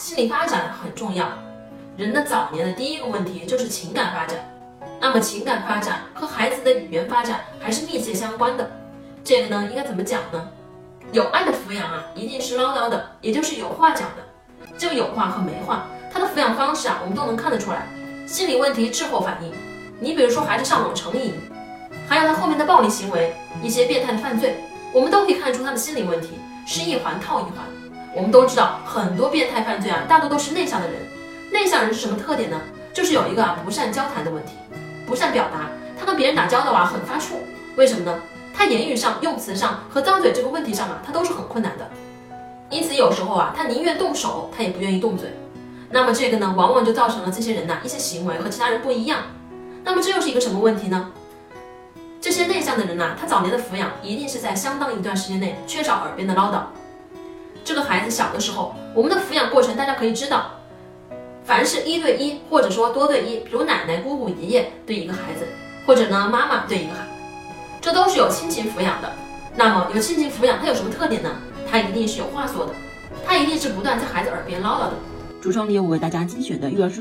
心理发展很重要。人的早年的第一个问题就是情感发展，那么情感发展和孩子的语言发展还是密切相关的。这个呢，应该怎么讲呢？有爱的抚养啊，一定是唠叨的，也就是有话讲的。这个有话和没话，他的抚养方式啊，我们都能看得出来。心理问题滞后反应，你比如说孩子上网成瘾，还有他后面的暴力行为，一些变态的犯罪，我们都可以看出他的心理问题是一环套一环。我们都知道很多变态犯罪啊，大多都是内向的人。内向人是什么特点呢？就是有一个啊不善交谈的问题，不善表达，他跟别人打交道啊很发怵。为什么呢？他言语上、用词上和张嘴这个问题上啊，他都是很困难的。因此有时候啊，他宁愿动手，他也不愿意动嘴。那么这个呢，往往就造成了这些人呐一些行为和其他人不一样。那么这又是一个什么问题呢？这些内向的人呐，他早年的抚养一定是在相当一段时间内缺少耳边的唠叨。这个孩子小的时候，我们的抚养过程大家可以知道。凡是一对一，或者说多对一，比如奶奶、姑姑、爷爷对一个孩子，或者呢妈妈对一个孩，这都是有亲情抚养的。那么有亲情抚养，它有什么特点呢？它一定是有话说的，它一定是不断在孩子耳边唠叨的。橱窗里有我为大家精选的育儿书。